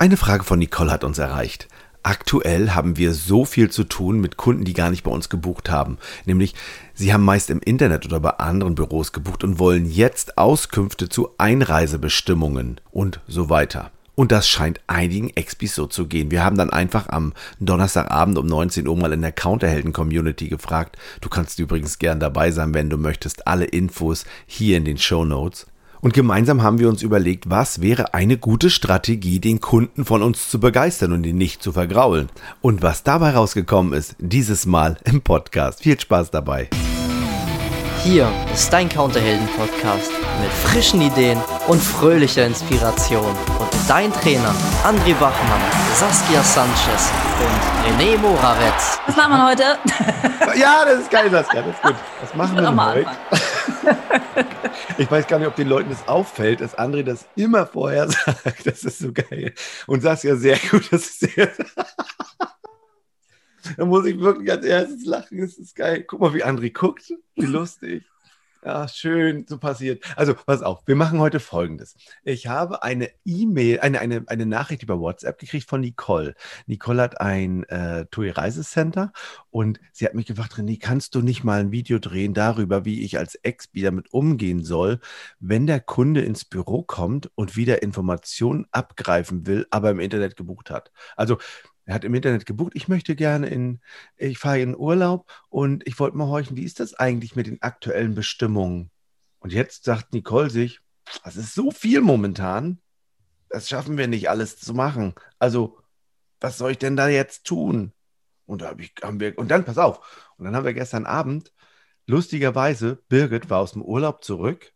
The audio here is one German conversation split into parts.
Eine Frage von Nicole hat uns erreicht. Aktuell haben wir so viel zu tun mit Kunden, die gar nicht bei uns gebucht haben. Nämlich, sie haben meist im Internet oder bei anderen Büros gebucht und wollen jetzt Auskünfte zu Einreisebestimmungen und so weiter. Und das scheint einigen Expis so zu gehen. Wir haben dann einfach am Donnerstagabend um 19 Uhr mal in der Counterhelden-Community gefragt. Du kannst übrigens gern dabei sein, wenn du möchtest. Alle Infos hier in den Show Notes. Und gemeinsam haben wir uns überlegt, was wäre eine gute Strategie, den Kunden von uns zu begeistern und ihn nicht zu vergraulen. Und was dabei rausgekommen ist, dieses Mal im Podcast. Viel Spaß dabei. Hier ist dein Counterhelden-Podcast mit frischen Ideen und fröhlicher Inspiration. Und dein Trainer André Bachmann, Saskia Sanchez und René Moravetz. Was machen wir heute? ja, das ist geil, Saskia, das ist gut. Was machen wir heute? Ich weiß gar nicht, ob den Leuten das auffällt, dass André das immer vorher sagt. Das ist so geil. Und Saskia, sehr gut. Das ist sehr da muss ich wirklich als erstes lachen. Das ist geil. Guck mal, wie André guckt. Wie lustig. Ja, schön, so passiert. Also, pass auf, wir machen heute folgendes. Ich habe eine E-Mail, eine, eine, eine Nachricht über WhatsApp gekriegt von Nicole. Nicole hat ein äh, TUI Reisecenter und sie hat mich gefragt, René, kannst du nicht mal ein Video drehen darüber, wie ich als Ex-Bi damit umgehen soll, wenn der Kunde ins Büro kommt und wieder Informationen abgreifen will, aber im Internet gebucht hat? Also, er hat im Internet gebucht, ich möchte gerne in, ich fahre in Urlaub und ich wollte mal horchen, wie ist das eigentlich mit den aktuellen Bestimmungen? Und jetzt sagt Nicole sich, das ist so viel momentan, das schaffen wir nicht alles zu machen. Also, was soll ich denn da jetzt tun? Und da hab ich, haben wir, und dann, pass auf, und dann haben wir gestern Abend, lustigerweise, Birgit war aus dem Urlaub zurück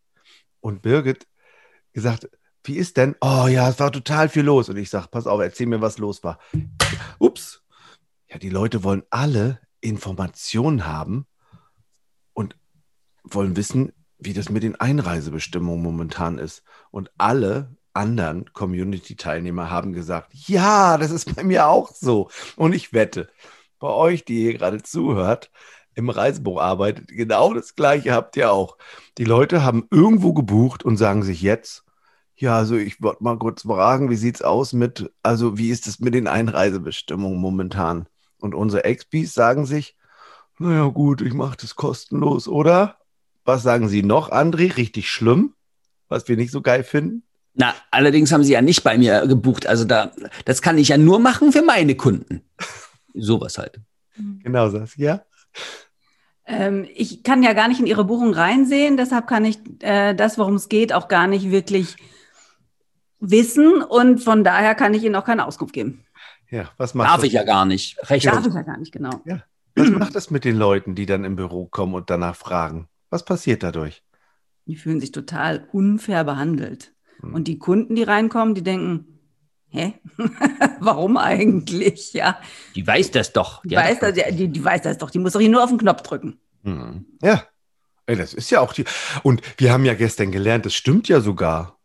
und Birgit gesagt, wie ist denn? Oh ja, es war total viel los. Und ich sage, pass auf, erzähl mir, was los war. Ups. Ja, die Leute wollen alle Informationen haben und wollen wissen, wie das mit den Einreisebestimmungen momentan ist. Und alle anderen Community-Teilnehmer haben gesagt, ja, das ist bei mir auch so. Und ich wette, bei euch, die ihr gerade zuhört, im Reisebuch arbeitet, genau das Gleiche habt ihr auch. Die Leute haben irgendwo gebucht und sagen sich jetzt, ja, also ich wollte mal kurz fragen, wie sieht es aus mit, also wie ist es mit den Einreisebestimmungen momentan? Und unsere Expis sagen sich, naja gut, ich mache das kostenlos, oder? Was sagen Sie noch, André? Richtig schlimm, was wir nicht so geil finden? Na, allerdings haben Sie ja nicht bei mir gebucht. Also da, das kann ich ja nur machen für meine Kunden. Sowas halt. Genau, Saskia. Ähm, ich kann ja gar nicht in Ihre Buchung reinsehen, deshalb kann ich äh, das, worum es geht, auch gar nicht wirklich wissen und von daher kann ich Ihnen auch keine Auskunft geben. Ja, was macht Darf das? ich ja gar nicht. Recht Darf ich ja gar nicht, genau. Ja. Was macht das mit den Leuten, die dann im Büro kommen und danach fragen? Was passiert dadurch? Die fühlen sich total unfair behandelt. Hm. Und die Kunden, die reinkommen, die denken, hä? Warum eigentlich? Ja. Die weiß das doch. Die, die weiß, das, die, die, weiß das doch. Die muss doch hier nur auf den Knopf drücken. Hm. Ja. Ey, das ist ja auch die. Und wir haben ja gestern gelernt, das stimmt ja sogar.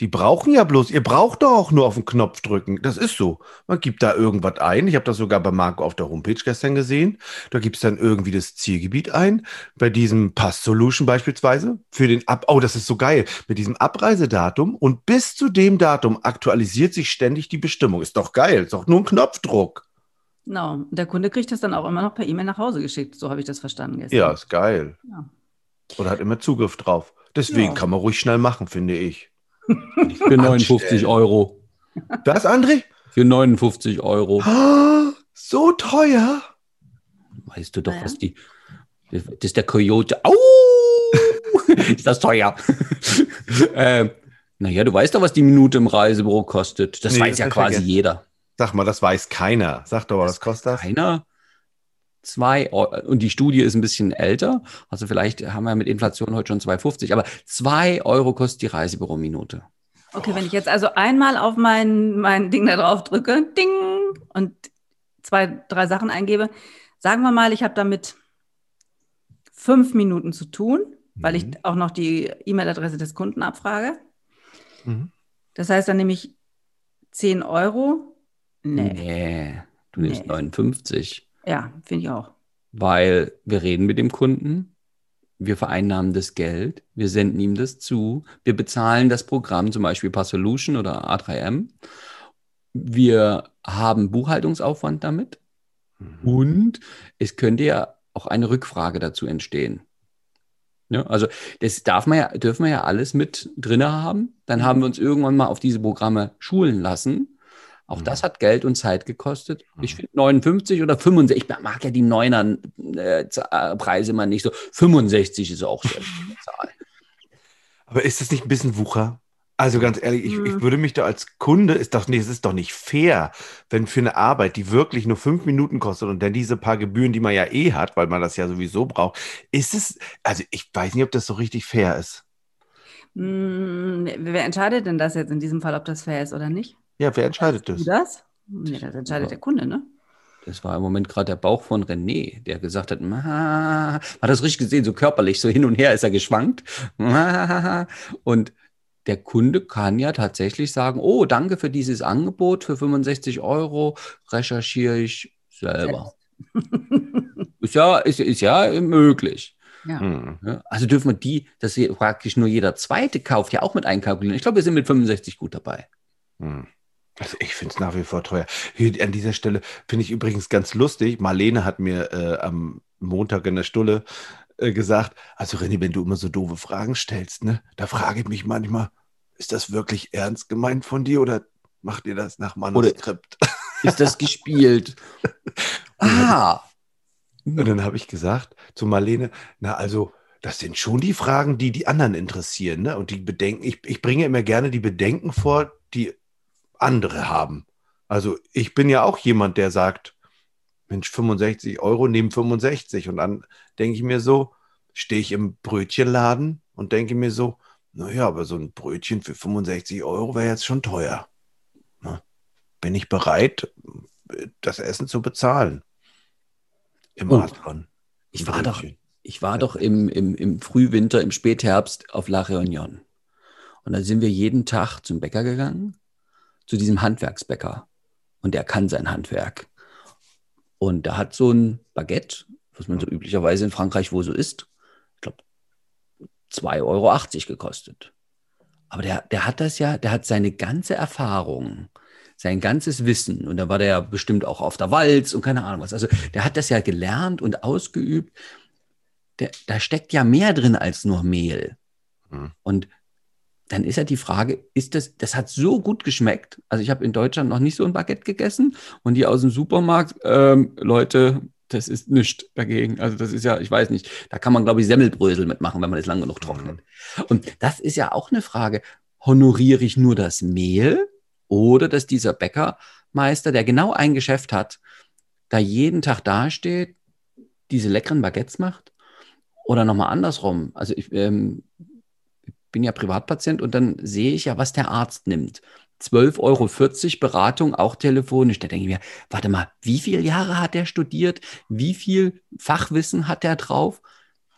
Die brauchen ja bloß, ihr braucht doch auch nur auf den Knopf drücken. Das ist so. Man gibt da irgendwas ein. Ich habe das sogar bei Marco auf der Homepage gestern gesehen. Da gibt es dann irgendwie das Zielgebiet ein. Bei diesem Pass-Solution beispielsweise. Für den Ab, oh, das ist so geil. Mit diesem Abreisedatum und bis zu dem Datum aktualisiert sich ständig die Bestimmung. Ist doch geil. Ist doch nur ein Knopfdruck. Genau. Der Kunde kriegt das dann auch immer noch per E-Mail nach Hause geschickt. So habe ich das verstanden gestern. Ja, ist geil. Ja. Oder hat immer Zugriff drauf. Deswegen ja. kann man ruhig schnell machen, finde ich. Für 59 Euro. Das, André? Für 59 Euro. So teuer. Weißt du doch, was die. Das ist der Coyote. Au! ist das teuer? ähm, naja, du weißt doch, was die Minute im Reisebüro kostet. Das nee, weiß das ja quasi vergessen. jeder. Sag mal, das weiß keiner. Sag doch mal, was kostet das? Keiner. Zwei Euro, und die Studie ist ein bisschen älter, also vielleicht haben wir mit Inflation heute schon 2,50, aber zwei Euro kostet die Reisebüro-Minute. Okay, wenn ich jetzt also einmal auf mein, mein Ding da drauf drücke, ding, und zwei, drei Sachen eingebe, sagen wir mal, ich habe damit fünf Minuten zu tun, mhm. weil ich mhm. auch noch die E-Mail-Adresse des Kunden abfrage. Mhm. Das heißt, dann nehme ich 10 Euro. Nee. nee du nimmst nee. 59. Ja, finde ich auch. Weil wir reden mit dem Kunden, wir vereinnahmen das Geld, wir senden ihm das zu, wir bezahlen das Programm, zum Beispiel Solution oder A3M. wir haben Buchhaltungsaufwand damit Mhm. und es könnte ja auch eine Rückfrage dazu entstehen. Ja, also das darf man ja, dürfen wir ja alles mit drin haben. Dann haben wir uns irgendwann mal auf diese Programme schulen lassen. Auch Mhm. das hat Geld und Zeit gekostet. Ich finde 59 oder 65, ich mag ja die Neuner äh, äh, Preise mal nicht so. 65 ist auch sehr eine Zahl. Aber ist das nicht ein bisschen Wucher? Also ganz ehrlich, ich, ich würde mich da als Kunde, ist doch nicht, es ist doch nicht fair, wenn für eine Arbeit, die wirklich nur fünf Minuten kostet und dann diese paar Gebühren, die man ja eh hat, weil man das ja sowieso braucht, ist es, also ich weiß nicht, ob das so richtig fair ist. Hm, wer entscheidet denn das jetzt in diesem Fall, ob das fair ist oder nicht? Ja, wer entscheidet Du das? das? Nee, das entscheidet Ja. der Kunde, ne? Das war im Moment gerade der Bauch von René, der gesagt hat, "Ma", hat das richtig gesehen, so körperlich, so hin und her ist er geschwankt. Und der Kunde kann ja tatsächlich sagen, oh, danke für dieses Angebot für 65 Euro, recherchiere ich selber. Ist ja, ist, ist ja möglich. Ja. Hm. Also dürfen wir die, dass praktisch nur jeder zweite kauft, ja auch mit einkalkulieren. Ich glaube, wir sind mit 65 gut dabei. Hm. Also ich finde es nach wie vor teuer. Hier an dieser Stelle finde ich übrigens ganz lustig. Marlene hat mir äh, am Montag in der Stulle äh, gesagt, also René, wenn du immer so doofe Fragen stellst, ne, da frage ich mich manchmal, ist das wirklich ernst gemeint von dir oder macht ihr das nach Manuskript? Ist das gespielt? ah, Und dann habe ich gesagt zu Marlene, na also, das sind schon die Fragen, die die anderen interessieren, ne? Und die Bedenken, ich, ich bringe immer gerne die Bedenken vor, die andere haben. Also ich bin ja auch jemand, der sagt, Mensch, 65 Euro nehmen 65. Und dann denke ich mir so, stehe ich im Brötchenladen und denke mir so, naja, aber so ein Brötchen für 65 Euro wäre jetzt schon teuer. Bin ich bereit, das Essen zu bezahlen? Im Oh. Adlon. ich war doch, ich war doch im, im, im Frühwinter, im Spätherbst auf La Réunion. Und da sind wir jeden Tag zum Bäcker gegangen, zu diesem Handwerksbäcker. Und der kann sein Handwerk. Und da hat so ein Baguette, was man so üblicherweise in Frankreich wo so isst, ich glaube, 2,80 Euro gekostet. Aber der, der hat das ja, der hat seine ganze Erfahrung, sein ganzes Wissen, und da war der ja bestimmt auch auf der Walz und keine Ahnung was. Also der hat das ja gelernt und ausgeübt. Der, da steckt ja mehr drin als nur Mehl. Hm. Und dann ist ja die Frage, ist das, das hat so gut geschmeckt. Also ich habe in Deutschland noch nicht so ein Baguette gegessen und die aus dem Supermarkt, ähm, Leute, das ist nichts dagegen. Also das ist ja, ich weiß nicht, da kann man, glaube ich, Semmelbrösel mitmachen, wenn man es lang genug trocknet. Und das ist ja auch eine Frage, honoriere ich nur das Mehl oder dass dieser Bäckermeister, der genau ein Geschäft hat, da jeden Tag dasteht, diese leckeren Baguettes macht? Oder nochmal andersrum. Also ich ähm, bin ja Privatpatient und dann sehe ich ja, was der Arzt nimmt. 12,40 Euro Beratung, auch telefonisch. Da denke ich mir, warte mal, wie viele Jahre hat er studiert? Wie viel Fachwissen hat er drauf?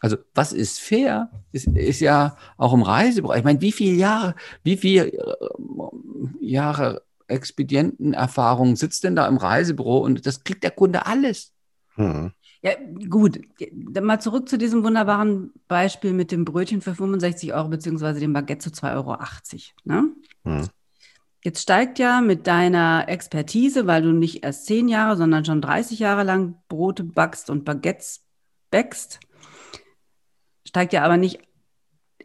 Also, was ist fair, ist, ist ja auch im Reisebereich. Ich meine, wie viele Jahre, wie viele äh, Jahre Expedientenerfahrung sitzt denn da im Reisebüro und das kriegt der Kunde alles? Hm. Ja, gut. Mal zurück zu diesem wunderbaren Beispiel mit dem Brötchen für 65 Euro beziehungsweise dem Baguette zu 2,80 Euro. Ne? Hm. Jetzt steigt ja mit deiner Expertise, weil du nicht erst 10 Jahre, sondern schon 30 Jahre lang Brote backst und Baguettes bäckst, steigt ja aber nicht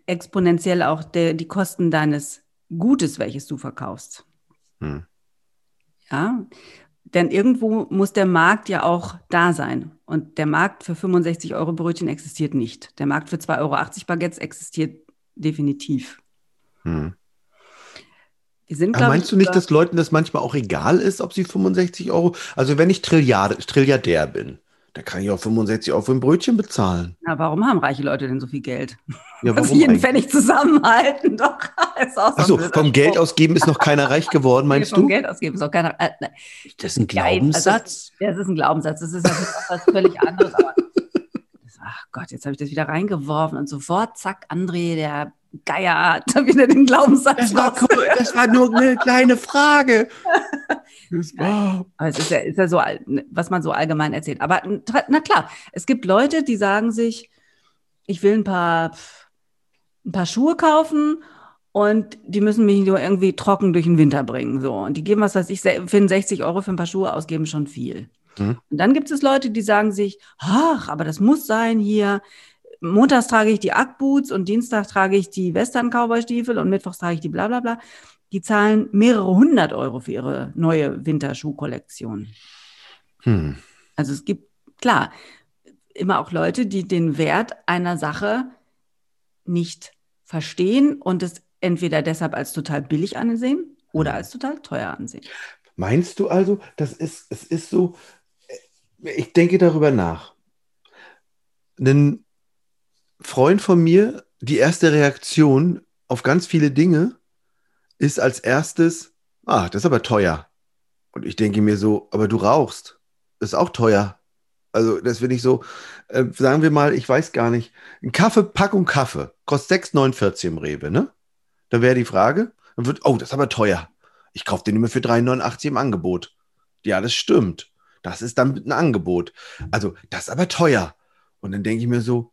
exponentiell auch der, die Kosten deines Gutes, welches du verkaufst. Hm. Ja, denn irgendwo muss der Markt ja auch da sein. Und der Markt für 65 Euro Brötchen existiert nicht. Der Markt für 2,80 Euro Baguettes existiert definitiv. Hm. Die sind, Aber meinst ich, du nicht, dass Leuten das manchmal auch egal ist, ob sie 65 Euro, also wenn ich Trilliard, Trilliardär bin, dann kann ich auch 65 Euro für ein Brötchen bezahlen. Na, warum haben reiche Leute denn so viel Geld? Ja, warum jeden eigentlich? Pfennig zusammenhalten, doch. Ist auch so ein Achso, vom Geld ausgeben ist noch keiner reich geworden, meinst vom du? Geld ausgeben ist auch keiner. Äh, ne, Ist das ein Nein, also- Glaubenssatz? das ist ein Glaubenssatz. Das ist natürlich was völlig anderes. Aber ach Gott, jetzt habe ich das wieder reingeworfen und sofort, zack, André, der Geier, hat da wieder den Glaubenssatz. Das war, cool. das war nur eine kleine Frage. Das war, Aber es ist ja, ist ja so, all- was man so allgemein erzählt. Aber na klar, es gibt Leute, die sagen sich, ich will ein paar, ein paar Schuhe kaufen und die müssen mich nur irgendwie trocken durch den Winter bringen. So. Und die geben, was weiß ich, finden 60 Euro für ein paar Schuhe ausgeben schon viel. Mhm. Und dann gibt es Leute, die sagen sich, ach, aber das muss sein hier. Montags trage ich die Ackboots und Dienstag trage ich die Western-Cowboy-Stiefel und Mittwochs trage ich die bla bla bla. Die zahlen mehrere hundert Euro für ihre neue Winterschuhkollektion. Hm. Also es gibt, klar, immer auch Leute, die den Wert einer Sache nicht verstehen und es entweder deshalb als total billig ansehen oder als total teuer ansehen. Meinst du also, das ist, es ist so, ich denke darüber nach. Ein Freund von mir, die erste Reaktion auf ganz viele Dinge ist als erstes, ah, das ist aber teuer. Und ich denke mir so, aber du rauchst, ist auch teuer. Also das finde ich so, äh, sagen wir mal, ich weiß gar nicht, ein Kaffee, Packung Kaffee, kostet 6,49 im Rewe, ne? Dann wäre die Frage, dann wird, oh, das ist aber teuer. Ich kaufe den immer für 3,89 im Angebot. Ja, das stimmt. Das ist dann ein Angebot. Also, das ist aber teuer. Und dann denke ich mir so,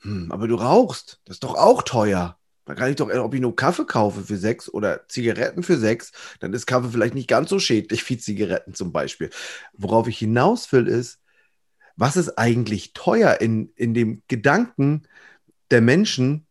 hm, aber du rauchst. Das ist doch auch teuer. Da kann ich doch, ob ich nur Kaffee kaufe für sechs oder Zigaretten für sechs, dann ist Kaffee vielleicht nicht ganz so schädlich wie Zigaretten zum Beispiel. Worauf ich hinaus will, ist, was ist eigentlich teuer in, in dem Gedanken der Menschen,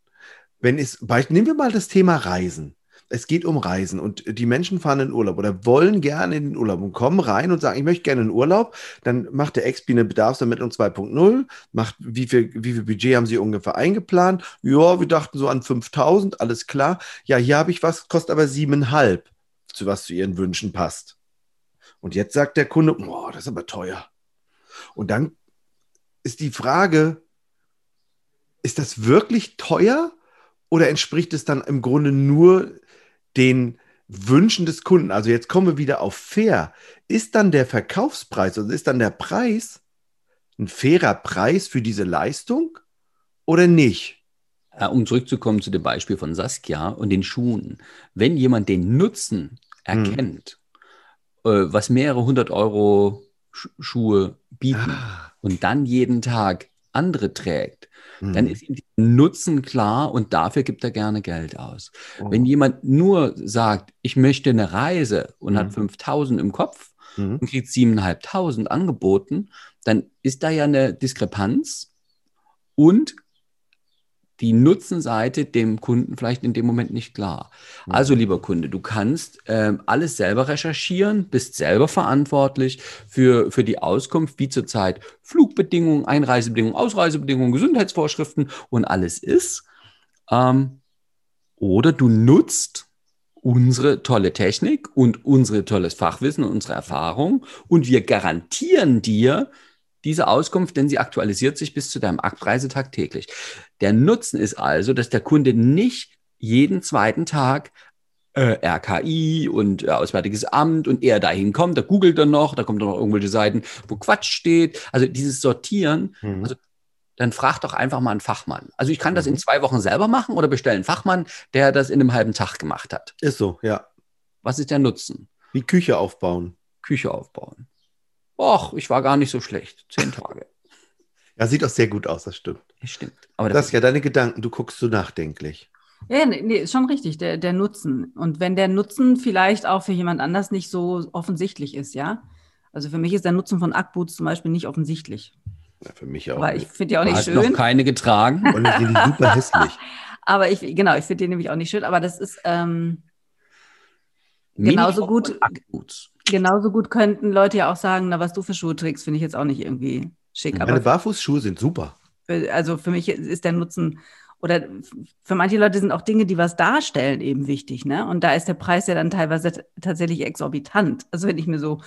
wenn es, nehmen wir mal das Thema Reisen. Es geht um Reisen und die Menschen fahren in Urlaub oder wollen gerne in den Urlaub und kommen rein und sagen, ich möchte gerne in Urlaub. Dann macht der Expi eine Bedarfsermittlung 2.0, macht, wie viel, wie viel Budget haben Sie ungefähr eingeplant? Ja, wir dachten so an 5000, alles klar. Ja, hier habe ich was, kostet aber 7,5, zu was zu Ihren Wünschen passt. Und jetzt sagt der Kunde, boah, das ist aber teuer. Und dann ist die Frage, ist das wirklich teuer oder entspricht es dann im Grunde nur den Wünschen des Kunden? Also jetzt kommen wir wieder auf fair. Ist dann der Verkaufspreis, also ist dann der Preis ein fairer Preis für diese Leistung oder nicht? Um zurückzukommen zu dem Beispiel von Saskia und den Schuhen. Wenn jemand den Nutzen erkennt, hm. was mehrere hundert Euro Schuhe bieten ah. und dann jeden Tag andere trägt, mhm. dann ist ihm der Nutzen klar und dafür gibt er gerne Geld aus. Oh. Wenn jemand nur sagt, ich möchte eine Reise und mhm. hat 5000 im Kopf mhm. und kriegt 7.500 angeboten, dann ist da ja eine Diskrepanz und die Nutzenseite dem Kunden vielleicht in dem Moment nicht klar. Also, lieber Kunde, du kannst ähm, alles selber recherchieren, bist selber verantwortlich für, für die Auskunft, wie zurzeit Flugbedingungen, Einreisebedingungen, Ausreisebedingungen, Gesundheitsvorschriften und alles ist. Ähm, oder du nutzt unsere tolle Technik und unsere tolles Fachwissen und unsere Erfahrung und wir garantieren dir, diese Auskunft, denn sie aktualisiert sich bis zu deinem Aktreisetag täglich. Der Nutzen ist also, dass der Kunde nicht jeden zweiten Tag äh, RKI und äh, Auswärtiges Amt und er dahin kommt, da googelt er noch, da kommt er noch irgendwelche Seiten, wo Quatsch steht. Also dieses Sortieren, mhm. also dann frag doch einfach mal einen Fachmann. Also ich kann mhm. das in mhm. zwei Wochen selber machen oder bestellen einen Fachmann, der das in einem halben Tag gemacht hat. Ist so, ja. Was ist der Nutzen? Wie Küche aufbauen. Küche aufbauen. Och, ich war gar nicht so schlecht. Zehn Tage. Ja, sieht auch sehr gut aus, das stimmt. Das stimmt. Aber das ist ja deine Gedanken, du guckst so nachdenklich. Ja, nee, ist schon richtig, der, der Nutzen. Und wenn der Nutzen vielleicht auch für jemand anders nicht so offensichtlich ist, ja. Also für mich ist der Nutzen von Ackboots zum Beispiel nicht offensichtlich. Ja, für mich auch. Aber ich finde die auch nicht Hat schön. noch keine getragen. Und ich finde die super hässlich. aber ich, genau, ich finde die nämlich auch nicht schön. Aber das ist ähm, genauso gut. Ackboots. Genauso gut könnten Leute ja auch sagen, na, was du für Schuhe trägst, finde ich jetzt auch nicht irgendwie schick. Meine Barfußschuhe sind super. Also für mich ist der Nutzen oder für manche Leute sind auch Dinge, die was darstellen, eben wichtig. Ne? Und da ist der Preis ja dann teilweise tatsächlich exorbitant. Also wenn ich mir so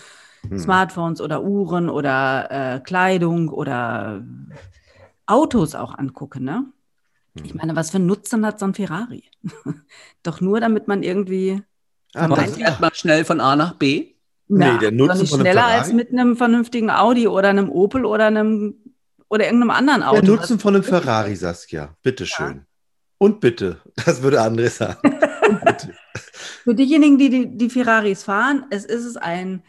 hm. Smartphones oder Uhren oder äh, Kleidung oder Autos auch angucke, ne? Ich hm. meine, was für einen Nutzen hat so ein Ferrari? Doch nur, damit man irgendwie. Aber ah, fährt man schnell von A nach B? Na, nee, der Nutzen nicht schneller als mit einem vernünftigen Audi oder einem Opel oder einem oder irgendeinem anderen Auto. Der Nutzen von einem Ferrari, Saskia. Bitteschön. Ja. Und bitte. Das würde André sagen. Für diejenigen, die, die die Ferraris fahren, es ist es ein,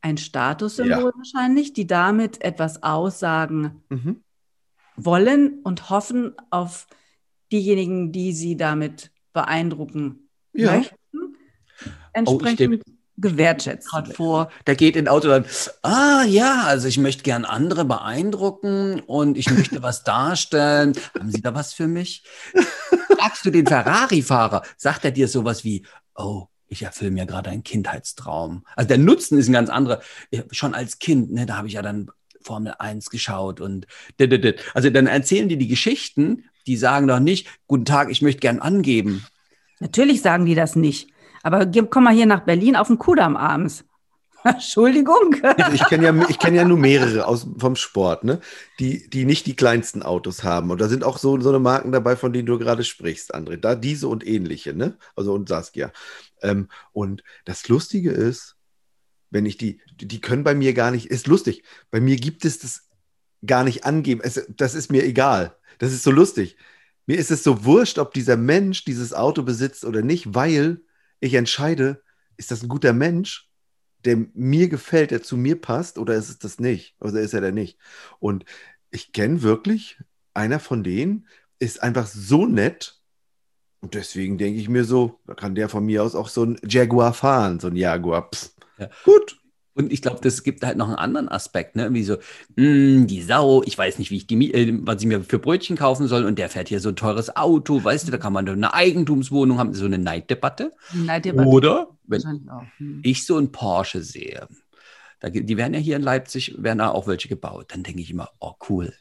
ein Statussymbol ja. wahrscheinlich, die damit etwas aussagen mhm. wollen und hoffen auf diejenigen, die sie damit beeindrucken Ja. möchten, entsprechend gewertschätzt. gerade vor, der geht in ein Auto dann, ah ja, also ich möchte gern andere beeindrucken und ich möchte was darstellen. Haben Sie da was für mich? Fragst du den Ferrari-Fahrer, sagt er dir sowas wie, oh, ich erfülle mir gerade einen Kindheitstraum. Also der Nutzen ist ein ganz anderer. Schon als Kind, ne, da habe ich ja dann Formel 1 geschaut und dit. also dann erzählen die die Geschichten, die sagen doch nicht, guten Tag, ich möchte gern angeben. Natürlich sagen die das nicht. Aber komm mal hier nach Berlin auf den Kudamm abends. Entschuldigung. Ich kenne ja, kenn ja nur mehrere aus, vom Sport, ne? die, die nicht die kleinsten Autos haben. Und da sind auch so, so eine Marken dabei, von denen du gerade sprichst, André. Da diese und ähnliche, ne? Also und Saskia. Ähm, und das Lustige ist, wenn ich die, die die können bei mir gar nicht, ist lustig, bei mir gibt es das gar nicht angeben. Es, das ist mir egal. Das ist so lustig. Mir ist es so wurscht, ob dieser Mensch dieses Auto besitzt oder nicht, weil ich entscheide, ist das ein guter Mensch, der mir gefällt, der zu mir passt, oder ist es das nicht? Oder ist er der nicht? Und ich kenne wirklich, einer von denen ist einfach so nett. Und deswegen denke ich mir so, da kann der von mir aus auch so ein Jaguar fahren, so ein Jaguar. Pff. Ja. Gut. Und ich glaube, das gibt halt noch einen anderen Aspekt, ne? Wie so, "Mm, die Sau, ich weiß nicht, wie ich die, äh, was ich mir für Brötchen kaufen soll und der fährt hier so ein teures Auto, weißt du, da kann man eine Eigentumswohnung haben, so eine Neiddebatte. Neid dir bei- Oder wenn. Hm. ich so ein Porsche sehe, da, die werden ja hier in Leipzig, werden da auch welche gebaut, dann denke ich immer, oh cool.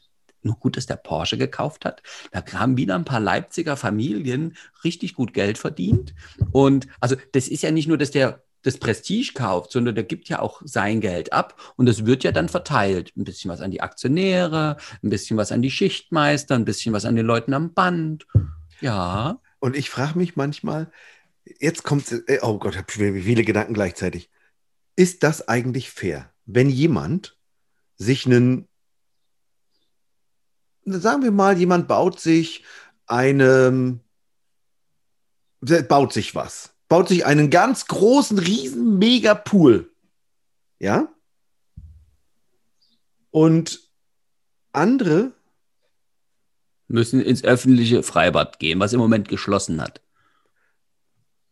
Nur gut, dass der Porsche gekauft hat. Da haben wieder ein paar Leipziger Familien richtig gut Geld verdient. Und also das ist ja nicht nur, dass der das Prestige kauft, sondern der gibt ja auch sein Geld ab und das wird ja dann verteilt. Ein bisschen was an die Aktionäre, ein bisschen was an die Schichtmeister, ein bisschen was an den Leuten am Band. Ja. Und ich frage mich manchmal, jetzt kommt, äh, oh Gott, ich habe viele Gedanken gleichzeitig. Ist das eigentlich fair, wenn jemand sich einen, sagen wir mal, jemand baut sich eine, baut sich was, baut sich einen ganz großen, riesen, mega Pool, ja? Und andere Müssen ins öffentliche Freibad gehen, was im Moment geschlossen hat.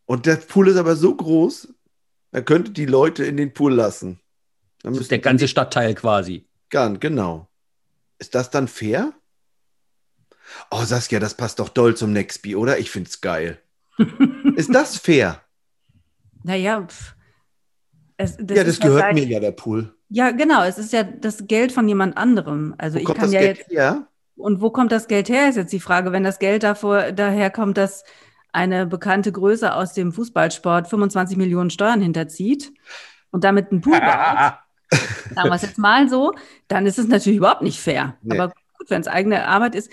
Und der Pool ist aber so groß, er könnte die Leute in den Pool lassen. Dann Das ist der ganze Stadtteil quasi. Gan- genau. Ist das dann fair? Oh, Saskia, das passt doch doll zum Nextby, oder? Ich find's geil. ist das fair? Naja, pf. Es, ja, das gehört mir ja, der Pool. Ja, genau. Es ist ja das Geld von jemand anderem. Also Wo ich kann das ja Geld jetzt. her? Und wo kommt das Geld her, ist jetzt die Frage. Wenn das Geld davor, daher kommt, dass eine bekannte Größe aus dem Fußballsport 25 Millionen Steuern hinterzieht und damit einen Pool baut, sagen wir es jetzt mal so, dann ist es natürlich überhaupt nicht fair. Nee. Aber gut, wenn es eigene Arbeit ist,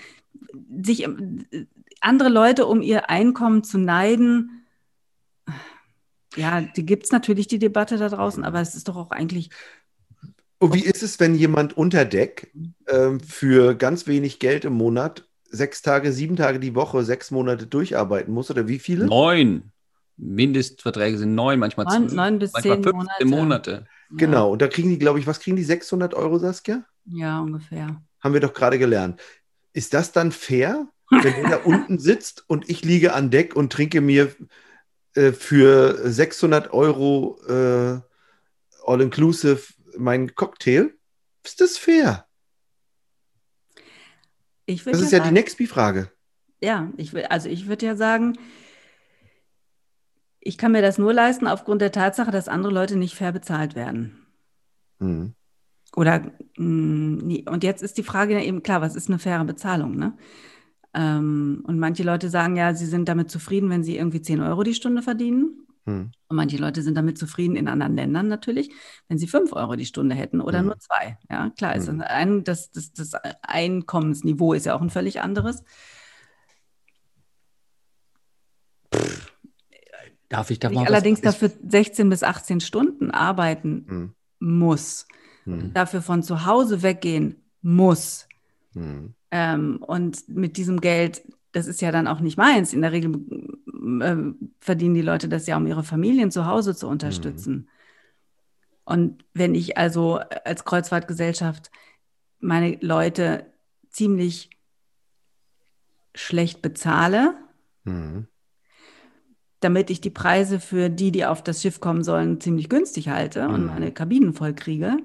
sich andere Leute um ihr Einkommen zu neiden, ja, die gibt es natürlich, die Debatte da draußen, aber es ist doch auch eigentlich, Und wie ist es, wenn jemand unter Deck ähm, für ganz wenig Geld im Monat sechs Tage, sieben Tage die Woche, sechs Monate durcharbeiten muss? Oder wie viele? Neun. Mindestverträge sind neun, manchmal Neun- zwölf, neun bis manchmal zehn 15 Monate. Monate. Genau. Und da kriegen die, glaube ich, was kriegen die? 600 Euro, Saskia? ja, ungefähr. Haben wir doch gerade gelernt. Ist das dann fair, wenn er da unten sitzt und ich liege an Deck und trinke mir äh, für 600 Euro äh, all-inclusive meinen Cocktail? Ist das fair? Das ist ja die sagen, Nextby-Frage. Ja, ich will, also ich würde ja sagen, ich kann mir das nur leisten aufgrund der Tatsache, dass andere Leute nicht fair bezahlt werden. Hm. Oder mh, nee. und jetzt ist die Frage ja eben klar, was ist eine faire Bezahlung, ne? Ähm, und manche Leute sagen ja, sie sind damit zufrieden, wenn sie irgendwie 10 Euro die Stunde verdienen. Hm. Und manche Leute sind damit zufrieden in anderen Ländern natürlich, wenn sie 5 Euro die Stunde hätten oder Mhm. nur zwei. Ja, klar, ist Mhm. das, ein, das, das, das Einkommensniveau ist ja auch ein völlig anderes. Darf ich da mal ich allerdings ist- dafür 16 bis 18 Stunden arbeiten Hm. muss, Hm. dafür von zu Hause weggehen muss Hm. Ähm, und mit diesem Geld, das ist ja dann auch nicht meins, in der Regel ähm, verdienen die Leute das ja, um ihre Familien zu Hause zu unterstützen. Und wenn ich also als Kreuzfahrtgesellschaft meine Leute ziemlich schlecht bezahle, Hm. damit ich die Preise für die, die auf das Schiff kommen sollen, ziemlich günstig halte und Mhm. meine Kabinen voll kriege.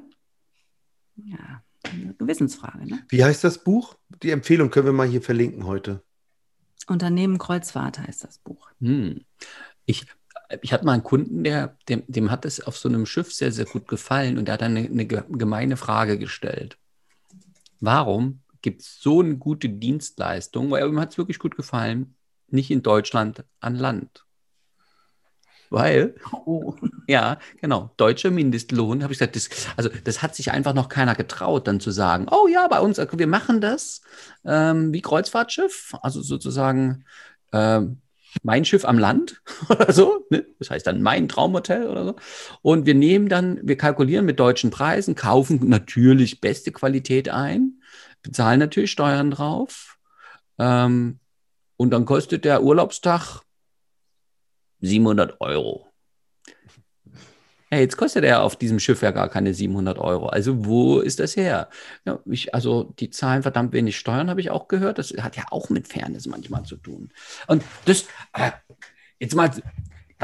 Ja, eine Gewissensfrage. Ne? Wie heißt das Buch? Die Empfehlung können wir mal hier verlinken heute. Unternehmen Kreuzfahrt heißt das Buch. Hm. Ich, ich hatte mal einen Kunden, der, dem, dem hat es auf so einem Schiff sehr, sehr gut gefallen und der hat dann eine, eine ge- gemeine Frage gestellt. Warum gibt es so eine gute Dienstleistung, weil ihm hat es wirklich gut gefallen, nicht in Deutschland an Land? Weil, Oh. ja, genau, deutscher Mindestlohn, habe ich gesagt, das, also das hat sich einfach noch keiner getraut, dann zu sagen, oh ja, bei uns, wir machen das ähm, wie Kreuzfahrtschiff, also sozusagen ähm, mein Schiff am Land oder so. Ne? Das heißt dann mein Traumhotel oder so. Und wir nehmen dann, wir kalkulieren mit deutschen Preisen, kaufen natürlich beste Qualität ein, bezahlen natürlich Steuern drauf. Ähm, und dann kostet der Urlaubstag 700 Euro. Ja, jetzt kostet er auf diesem Schiff ja gar keine 700 Euro. Also wo ist das her? Ja, ich, also die zahlen verdammt wenig Steuern, habe ich auch gehört. Das hat ja auch mit Fairness manchmal zu tun. Und das, äh, jetzt mal,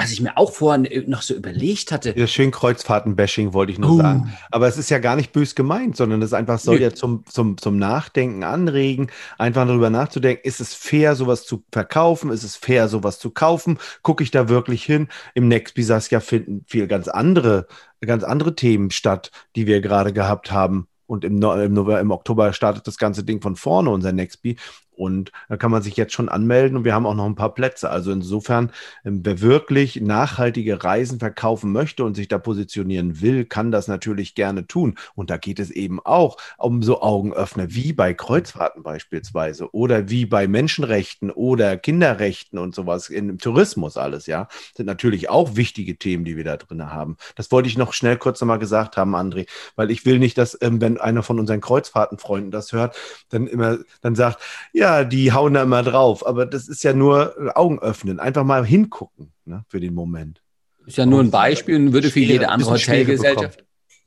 was ich mir auch vorhin noch so überlegt hatte. Ja, schön Kreuzfahrten-Bashing wollte ich nur Oh. sagen. Aber es ist ja gar nicht bös gemeint, sondern es einfach soll Nö. ja zum, zum, zum Nachdenken anregen, einfach darüber nachzudenken, ist es fair, sowas zu verkaufen? Ist es fair, sowas zu kaufen? Gucke ich da wirklich hin? Im Nextby Saskia finden viel ganz andere, ganz andere Themen statt, die wir gerade gehabt haben. Und im, No- im, November, im Oktober startet das ganze Ding von vorne, unser Nextby. Und da kann man sich jetzt schon anmelden und wir haben auch noch ein paar Plätze. Also insofern, ähm, wer wirklich nachhaltige Reisen verkaufen möchte und sich da positionieren will, kann das natürlich gerne tun. Und da geht es eben auch um so Augenöffner, wie bei Kreuzfahrten beispielsweise oder wie bei Menschenrechten oder Kinderrechten und sowas im Tourismus alles, ja. Sind natürlich auch wichtige Themen, die wir da drin haben. Das wollte ich noch schnell kurz nochmal gesagt haben, André, weil ich will nicht, dass, ähm, wenn einer von unseren Kreuzfahrtenfreunden das hört, dann immer, dann sagt, ja, die hauen da immer drauf. Aber das ist ja nur äh, Augen öffnen, einfach mal hingucken ne, für den Moment. Ist ja nur ein Beispiel und würde für jede andere Hotelgesellschaft,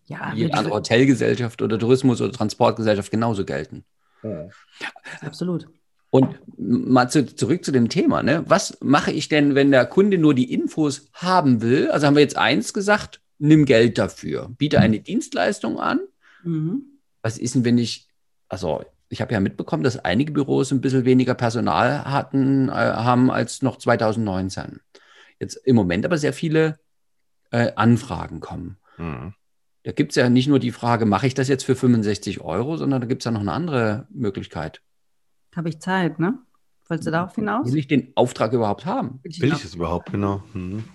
Ja, jede andere Hotelgesellschaft oder Tourismus- oder Transportgesellschaft genauso gelten. absolut. Und mal zu, zurück zu dem Thema. Ne? Was mache ich denn, wenn der Kunde nur die Infos haben will? Also haben wir jetzt eins gesagt, nimm Geld dafür, biete eine Dienstleistung an. Mhm. Was ist denn, wenn ich, also ich habe ja mitbekommen, dass einige Büros ein bisschen weniger Personal hatten, äh, haben als noch 2019. Jetzt im Moment aber sehr viele äh, Anfragen kommen. Mhm. Da gibt es ja nicht nur die Frage, mache ich das jetzt für 65 Euro, sondern da gibt es ja noch eine andere Möglichkeit. Habe ich Zeit, ne? Wolltest du darauf hinaus? Will ich den Auftrag überhaupt haben? Will ich das überhaupt genau? Mhm.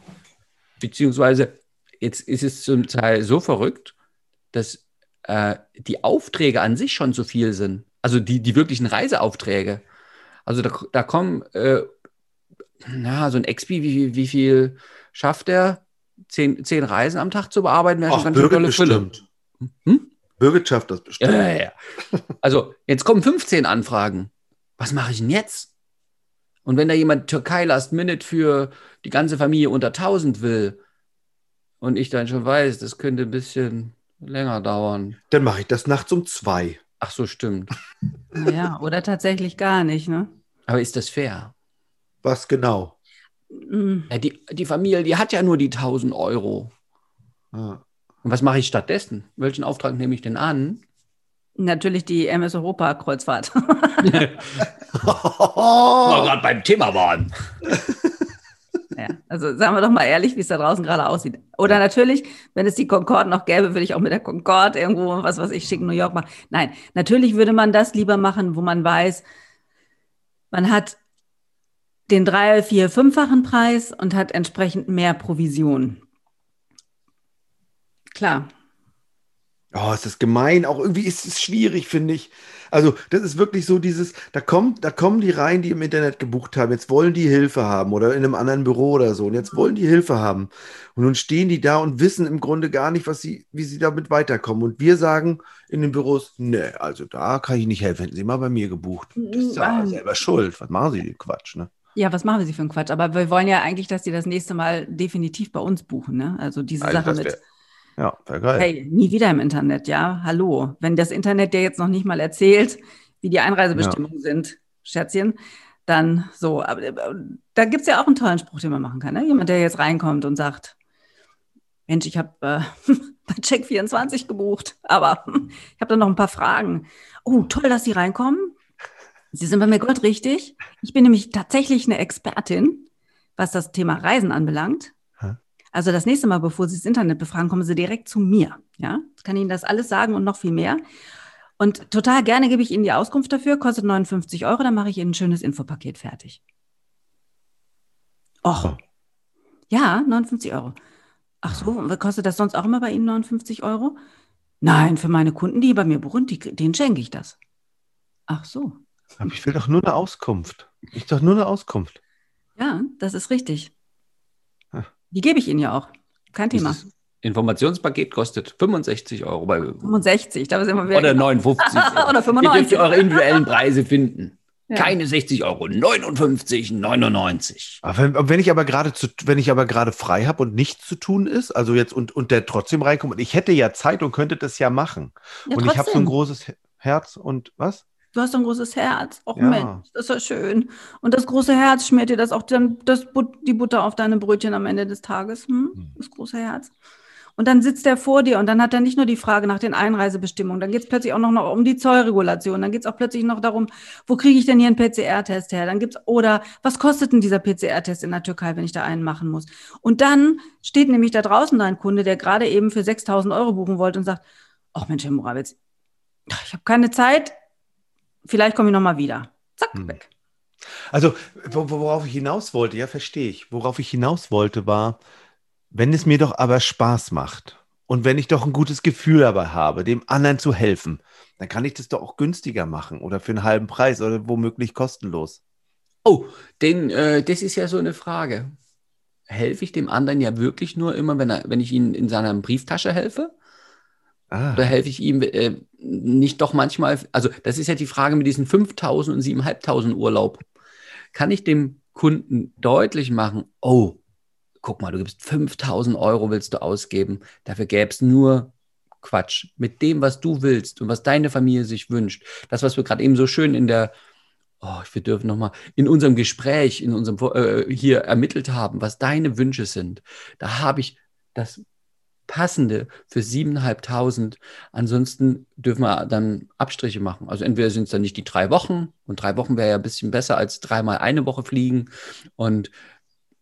Beziehungsweise jetzt ist es zum Teil so verrückt, dass äh, die Aufträge an sich schon so viel sind. Also die, die wirklichen Reiseaufträge. Also da, da kommen, äh, na, so ein Expi, wie, wie viel schafft er? Zehn, zehn Reisen am Tag zu bearbeiten, wäre schon ganz schön Birgit tolle Fülle. bestimmt. Hm? Birgit schafft das bestimmt. Ja, ja, ja. Also, jetzt kommen 15 Anfragen. Was mache ich denn jetzt? Und wenn da jemand Türkei Last Minute für die ganze Familie unter 1000 will und ich dann schon weiß, das könnte ein bisschen länger dauern. Dann mache ich das nachts um zwei. Ach so, stimmt. Naja, oder tatsächlich gar nicht, ne? Aber ist das fair? Was genau? Mhm. Ja, die, die Familie, die hat ja nur die 1000 Euro. Ah. Und was mache ich stattdessen? Welchen Auftrag nehme ich denn an? Natürlich die MS Europa Kreuzfahrt. Oh, gerade beim Thema waren. ja, also sagen wir doch mal ehrlich, wie es da draußen gerade aussieht. Oder natürlich, wenn es die Concorde noch gäbe, würde ich auch mit der Concorde irgendwo was, was ich schicken New York machen. Nein, natürlich würde man das lieber machen, wo man weiß, man hat den drei, vier, fünffachen Preis und hat entsprechend mehr Provision. Klar. Oh, ist gemein. Auch irgendwie ist es schwierig, finde ich. Also, das ist wirklich so dieses, da kommt, da kommen die rein, die im Internet gebucht haben. Jetzt wollen die Hilfe haben oder in einem anderen Büro oder so. Und jetzt wollen die Hilfe haben. Und nun stehen die da und wissen im Grunde gar nicht, was sie, wie sie damit weiterkommen. Und wir sagen in den Büros, nee, also da kann ich nicht helfen. Hätten Sie mal bei mir gebucht. Das ist ja selber schuld. Was machen Sie, den Quatsch, ne? Ja, was machen wir sie für einen Quatsch? Aber wir wollen ja eigentlich, dass die das nächste Mal definitiv bei uns buchen. Ne? Also diese Also Sache mit, Ja, wäre geil. hey, nie wieder im Internet, ja? Hallo. Wenn das Internet dir jetzt noch nicht mal erzählt, wie die Einreisebestimmungen sind, Schätzchen, dann so. Aber äh, da gibt es ja auch einen tollen Spruch, den man machen kann. Ne? Jemand, der jetzt reinkommt und sagt, Mensch, ich habe äh, bei Check 24 gebucht, aber ich habe da noch ein paar Fragen. Oh, toll, dass Sie reinkommen. Sie sind bei mir goldrichtig. Ich bin nämlich tatsächlich eine Expertin, was das Thema Reisen anbelangt. Also das nächste Mal, bevor Sie das Internet befragen, kommen Sie direkt zu mir. Ja, ich kann Ihnen das alles sagen und noch viel mehr. Und total gerne gebe ich Ihnen die Auskunft dafür, kostet 59 Euro, dann mache ich Ihnen ein schönes Infopaket fertig. Och. Ja, 59 Euro. Ach so, kostet das sonst auch immer bei Ihnen 59 Euro? Nein, für meine Kunden, die bei mir buchen, die, denen schenke ich das. Ach so. Aber ich will doch nur eine Auskunft. Ich doch nur eine Auskunft. Ja, das ist richtig. Die gebe ich Ihnen ja auch. Kein Thema. Dieses Informationspaket kostet 65 Euro. Bei 65, da sind wir wieder. Oder 59. Oder 95. Ihr dürft eure individuellen Preise finden. Ja. Keine 60 Euro, 59, 99. Aber wenn, wenn ich aber gerade zu, wenn ich aber gerade frei habe und nichts zu tun ist, also jetzt und, und der trotzdem reinkommt, und ich hätte ja Zeit und könnte das ja machen. Ja, und trotzdem. ich habe so ein großes Herz und was? Du hast ein großes Herz. Och ja. Mensch, das ist ja schön. Und das große Herz schmiert dir das auch dann das die Butter auf deine Brötchen am Ende des Tages. Hm? hm? Das große Herz. Und dann sitzt er vor dir und dann hat er nicht nur die Frage nach den Einreisebestimmungen, dann geht es plötzlich auch noch, noch um die Zollregulation, dann geht es auch plötzlich noch darum, wo kriege ich denn hier einen PCR-Test her? Dann gibt's, oder was kostet denn dieser PCR-Test in der Türkei, wenn ich da einen machen muss? Und dann steht nämlich da draußen dein Kunde, der gerade eben für 6000 Euro buchen wollte und sagt, ach Mensch, Herr Morawitz, ich habe keine Zeit, vielleicht komme ich nochmal wieder. Zack, hm. weg. Also, worauf ich hinaus wollte, ja, verstehe ich. Worauf ich hinaus wollte, war, wenn es mir doch aber Spaß macht und wenn ich doch ein gutes Gefühl dabei habe, dem anderen zu helfen, dann kann ich das doch auch günstiger machen oder für einen halben Preis oder womöglich kostenlos. Oh, denn äh, das ist ja so eine Frage. Helfe ich dem anderen ja wirklich nur immer, wenn, er, wenn ich ihm in seiner Brieftasche helfe? Ah. Oder helfe ich ihm äh, nicht doch manchmal, also das ist ja die Frage mit diesen 5000 und 7500 Urlaub. Kann ich dem Kunden deutlich machen, oh, guck mal, du gibst 5000 Euro willst du ausgeben, dafür gäbe es nur Quatsch. Mit dem, was du willst und was deine Familie sich wünscht. Das, was wir gerade eben so schön in der, oh, wir dürfen nochmal, in unserem Gespräch, in unserem, äh, hier ermittelt haben, was deine Wünsche sind. Da habe ich das Passende für 7.500. Ansonsten dürfen wir dann Abstriche machen. Also entweder sind es dann nicht die drei Wochen und drei Wochen wäre ja ein bisschen besser als dreimal eine Woche fliegen und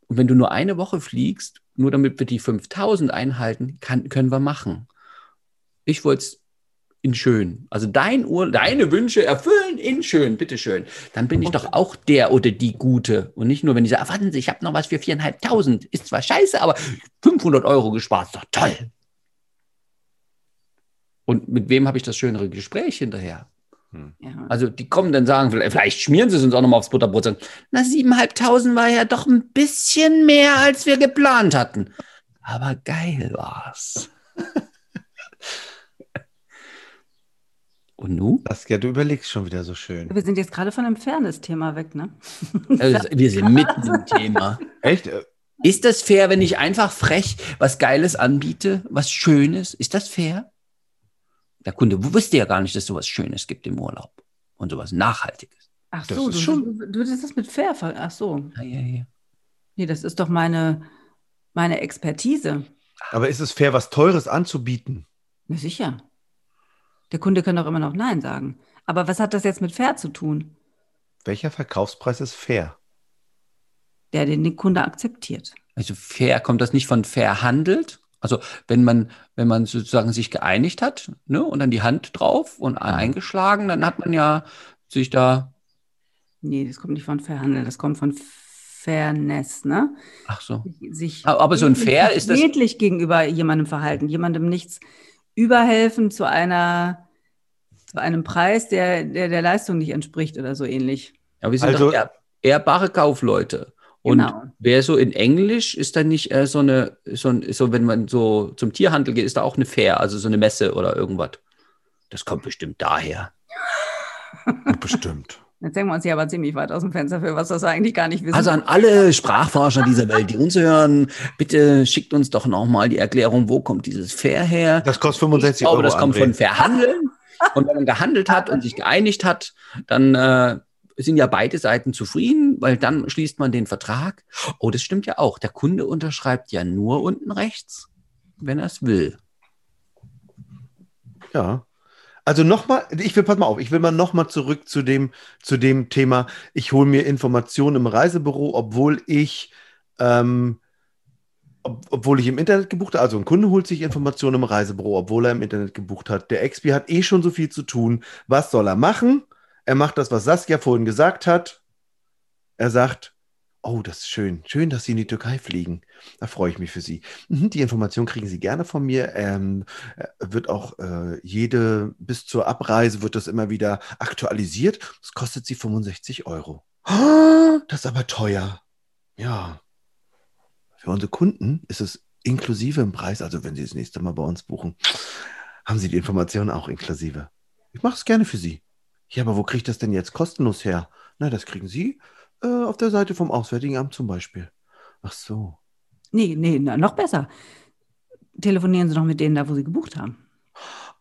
und wenn du nur eine Woche fliegst, nur damit wir die 5000 einhalten, kann, können wir machen. Ich wollte es in schön. Also dein Ur deine Wünsche erfüllen in schön, bitteschön. Dann bin ich doch auch der oder die Gute. Und nicht nur, wenn ich sage, warten Sie, ich habe noch was für 4.500. Ist zwar scheiße, aber 500 Euro gespart, ist doch toll. Und mit wem habe ich das schönere Gespräch hinterher? Hm. Ja. Also die kommen dann sagen, vielleicht schmieren sie es uns auch nochmal aufs Butterbrot. Sagen, na, 7.500 war ja doch ein bisschen mehr, als wir geplant hatten. Aber geil war's. Und nu? Saskia, du überlegst schon wieder so schön. Wir sind jetzt gerade von einem Fairness-Thema weg, ne? Also, wir sind mitten im Thema. Echt? Ist das fair, wenn ich einfach frech was Geiles anbiete, was Schönes? Ist das fair? Der Kunde wusste ja gar nicht, dass es sowas Schönes gibt im Urlaub und sowas Nachhaltiges. Ach so, du, schon... du, du das mit fair. Ach so. Ja, ja, ja. Nee, das ist doch meine, meine Expertise. Aber ist es fair, was Teures anzubieten? Na sicher. Der Kunde kann doch immer noch Nein sagen. Aber was hat das jetzt mit fair zu tun? Welcher Verkaufspreis ist fair? Der, den der Kunde akzeptiert. Also fair, kommt das nicht von verhandelt? Also wenn man, wenn man sozusagen sich geeinigt hat ne, und dann die Hand drauf und mhm. eingeschlagen, dann hat man ja sich da. Nee, das kommt nicht von Verhandeln, das kommt von Fairness, ne? Ach so. Sich aber so ein Fair ist das. Redlich gegenüber jemandem verhalten, jemandem nichts überhelfen zu einer, zu einem Preis, der, der der Leistung nicht entspricht oder so ähnlich. Ja, wir sind also, doch ehrbare Kaufleute. Und genau. wer so in Englisch ist dann nicht äh, so eine, so, ein, so, wenn man so zum Tierhandel geht, ist da auch eine Fair, also so eine Messe oder irgendwas. Das kommt bestimmt daher. bestimmt. Jetzt hängen wir uns hier aber ziemlich weit aus dem Fenster für, was das eigentlich gar nicht wissen. Also an alle Sprachforscher dieser Welt, die uns hören, bitte schickt uns doch nochmal die Erklärung, wo kommt dieses Fair her? Das kostet 65 Euro. das kommt André. von Verhandeln. und wenn man gehandelt hat und sich geeinigt hat, dann äh, sind ja beide Seiten zufrieden, weil dann schließt man den Vertrag. Oh, das stimmt ja auch. Der Kunde unterschreibt ja nur unten rechts, wenn er es will. Ja. Also nochmal, ich will, pass mal auf, ich will mal nochmal zurück zu dem, zu dem Thema, ich hole mir Informationen im Reisebüro, obwohl ich, ähm, ob, obwohl ich im Internet gebucht habe. Also ein Kunde holt sich Informationen im Reisebüro, obwohl er im Internet gebucht hat. Der Expi hat eh schon so viel zu tun. Was soll er machen? Er macht das, was Saskia vorhin gesagt hat. Er sagt, oh, das ist schön. Schön, dass Sie in die Türkei fliegen. Da freue ich mich für Sie. Mhm, die Information kriegen Sie gerne von mir. Ähm, wird auch äh, jede, bis zur Abreise wird das immer wieder aktualisiert. Das kostet Sie 65 Euro. Das ist aber teuer. Ja. Für unsere Kunden ist es inklusive im Preis. Also wenn Sie das nächste Mal bei uns buchen, haben Sie die Informationen auch inklusive. Ich mache es gerne für Sie. Ja, aber wo kriege ich das denn jetzt kostenlos her? Na, das kriegen Sie äh, auf der Seite vom Auswärtigen Amt zum Beispiel. Ach so. Nee, nee, noch besser. Telefonieren Sie doch mit denen da, wo Sie gebucht haben.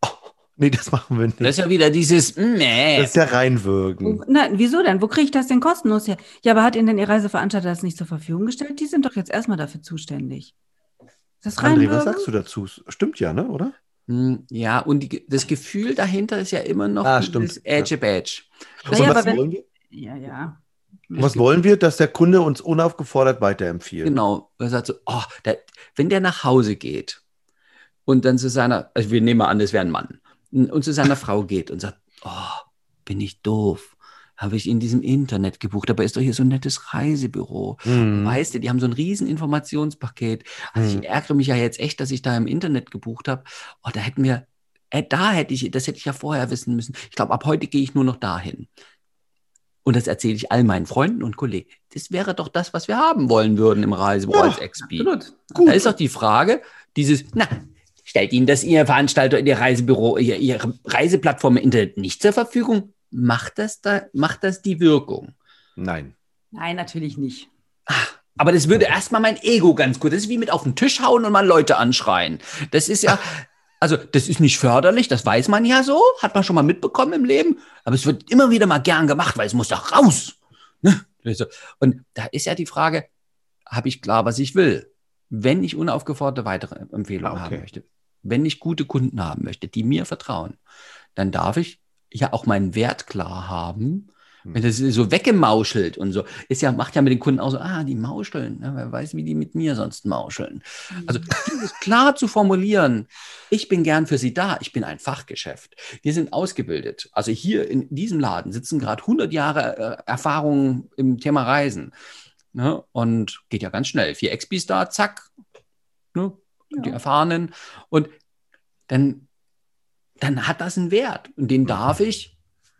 Oh, nee, das machen wir nicht. Das ist ja wieder dieses, nee. Das ist ja reinwirken. Na, wieso denn? Wo kriege ich das denn kostenlos her? Ja, aber hat Ihnen denn Ihr Reiseveranstalter das nicht zur Verfügung gestellt? Die sind doch jetzt erstmal dafür zuständig. Das André, was sagst du dazu? Stimmt ja, ne, oder? Hm, ja, und die, das Gefühl dahinter ist ja immer noch ah, dieses Edge Badge. Also ja, was wollen wir? Ja, ja. Was wollen wir, dass der Kunde uns unaufgefordert weiterempfiehlt? Genau. Er sagt so, oh, der, wenn der nach Hause geht und dann zu seiner, also wir nehmen mal an, das wäre ein Mann, und zu seiner Frau geht und sagt, oh, bin ich doof habe ich in diesem Internet gebucht. Aber ist doch hier so ein nettes Reisebüro. Mhm. Weißt du, die haben so ein riesen Informationspaket. Also mhm. ich ärgere mich ja jetzt echt, dass ich da im Internet gebucht habe. Oh, da hätten wir, äh, da hätte ich, das hätte ich ja vorher wissen müssen. Ich glaube, ab heute gehe ich nur noch dahin. Und das erzähle ich all meinen Freunden und Kollegen. Das wäre doch das, was wir haben wollen würden im Reisebüro ja, als XP. Absolut. Gut. Da ist doch die Frage, dieses, na, stellt Ihnen das Ihr Veranstalter, Ihr Reisebüro, Ihr, Ihre Reiseplattform im Internet nicht zur Verfügung? macht das, da, macht das die Wirkung? Nein. Nein, natürlich nicht. Ach, aber das würde erstmal mein Ego ganz gut. Das ist wie mit auf den Tisch hauen und mal Leute anschreien. Das ist ja, also das ist nicht förderlich, das weiß man ja so, hat man schon mal mitbekommen im Leben. Aber es wird immer wieder mal gern gemacht, weil es muss doch raus. Ne? Und da ist ja die Frage, habe ich klar, was ich will? Wenn ich unaufgeforderte weitere Empfehlungen ah, okay. haben möchte, wenn ich gute Kunden haben möchte, die mir vertrauen, dann darf ich ja auch meinen Wert klar haben. Wenn das so weggemauschelt und so, ist ja, macht ja mit den Kunden auch so, ah, die mauscheln, ja, wer weiß, wie die mit mir sonst mauscheln. Also dieses klar zu formulieren, ich bin gern für Sie da, ich bin ein Fachgeschäft. Wir sind ausgebildet. Also hier in diesem Laden sitzen gerade 100 Jahre äh, Erfahrung im Thema Reisen. Ne? Und geht ja ganz schnell. Vier Expis da, zack, ne? ja. die Erfahrenen. Und dann dann hat das einen Wert und den darf ich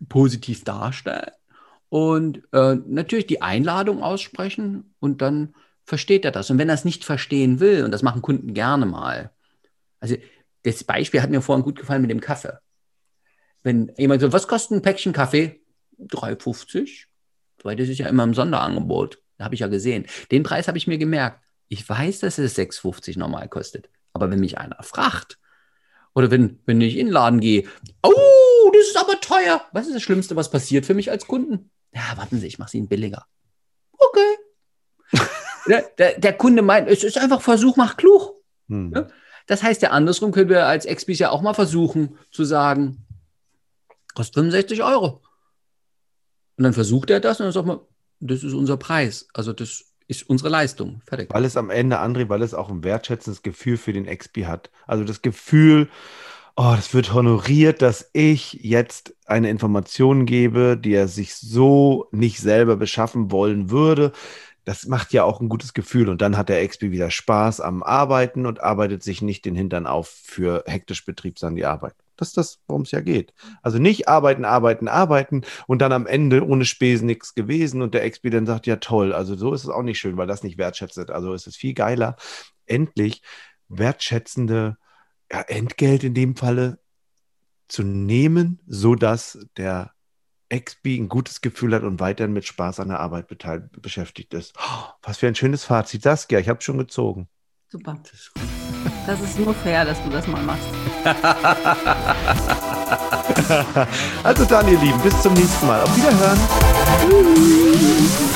positiv darstellen und äh, natürlich die Einladung aussprechen und dann versteht er das. Und wenn er es nicht verstehen will, und das machen Kunden gerne mal, also das Beispiel hat mir vorhin gut gefallen mit dem Kaffee. Wenn jemand so, was kostet ein Päckchen Kaffee? 3,50. Weil das ist ja immer im Sonderangebot. Da habe ich ja gesehen. Den Preis habe ich mir gemerkt. Ich weiß, dass es 6,50 normal kostet. Aber wenn mich einer fragt, oder wenn, wenn ich in den Laden gehe, oh, das ist aber teuer. Was ist das Schlimmste, was passiert für mich als Kunden? Ja, warten Sie, ich mache es Ihnen billiger. Okay. der, der, Kunde meint, es ist einfach Versuch macht klug. Hm. Ja? Das heißt ja andersrum können wir als Expis ja auch mal versuchen zu sagen, kostet 65 Euro. Und dann versucht er das und dann sagt man, das ist unser Preis. Also das ist unsere Leistung. Fertig. Weil es am Ende, André, weil es auch ein wertschätzendes Gefühl für den XP hat. Also das Gefühl, oh, das wird honoriert, dass ich jetzt eine Information gebe, die er sich so nicht selber beschaffen wollen würde. Das macht ja auch ein gutes Gefühl. Und dann hat der XP wieder Spaß am Arbeiten und arbeitet sich nicht den Hintern auf für hektisch Betriebs an die Arbeit. Das ist das, worum es ja geht. Also nicht arbeiten, arbeiten, arbeiten und dann am Ende ohne Spesen nichts gewesen und der Expi dann sagt, ja toll, also so ist es auch nicht schön, weil das nicht wertschätzt. Also ist es viel geiler, endlich wertschätzende ja, Entgelt in dem Falle zu nehmen, sodass der Expi ein gutes Gefühl hat und weiterhin mit Spaß an der Arbeit beschäftigt ist. Oh, was für ein schönes Fazit, Saskia, ich habe schon gezogen. Super. Das ist nur fair, dass du das mal machst. also dann, ihr Lieben, bis zum nächsten Mal. Auf Wiederhören. Tschüss.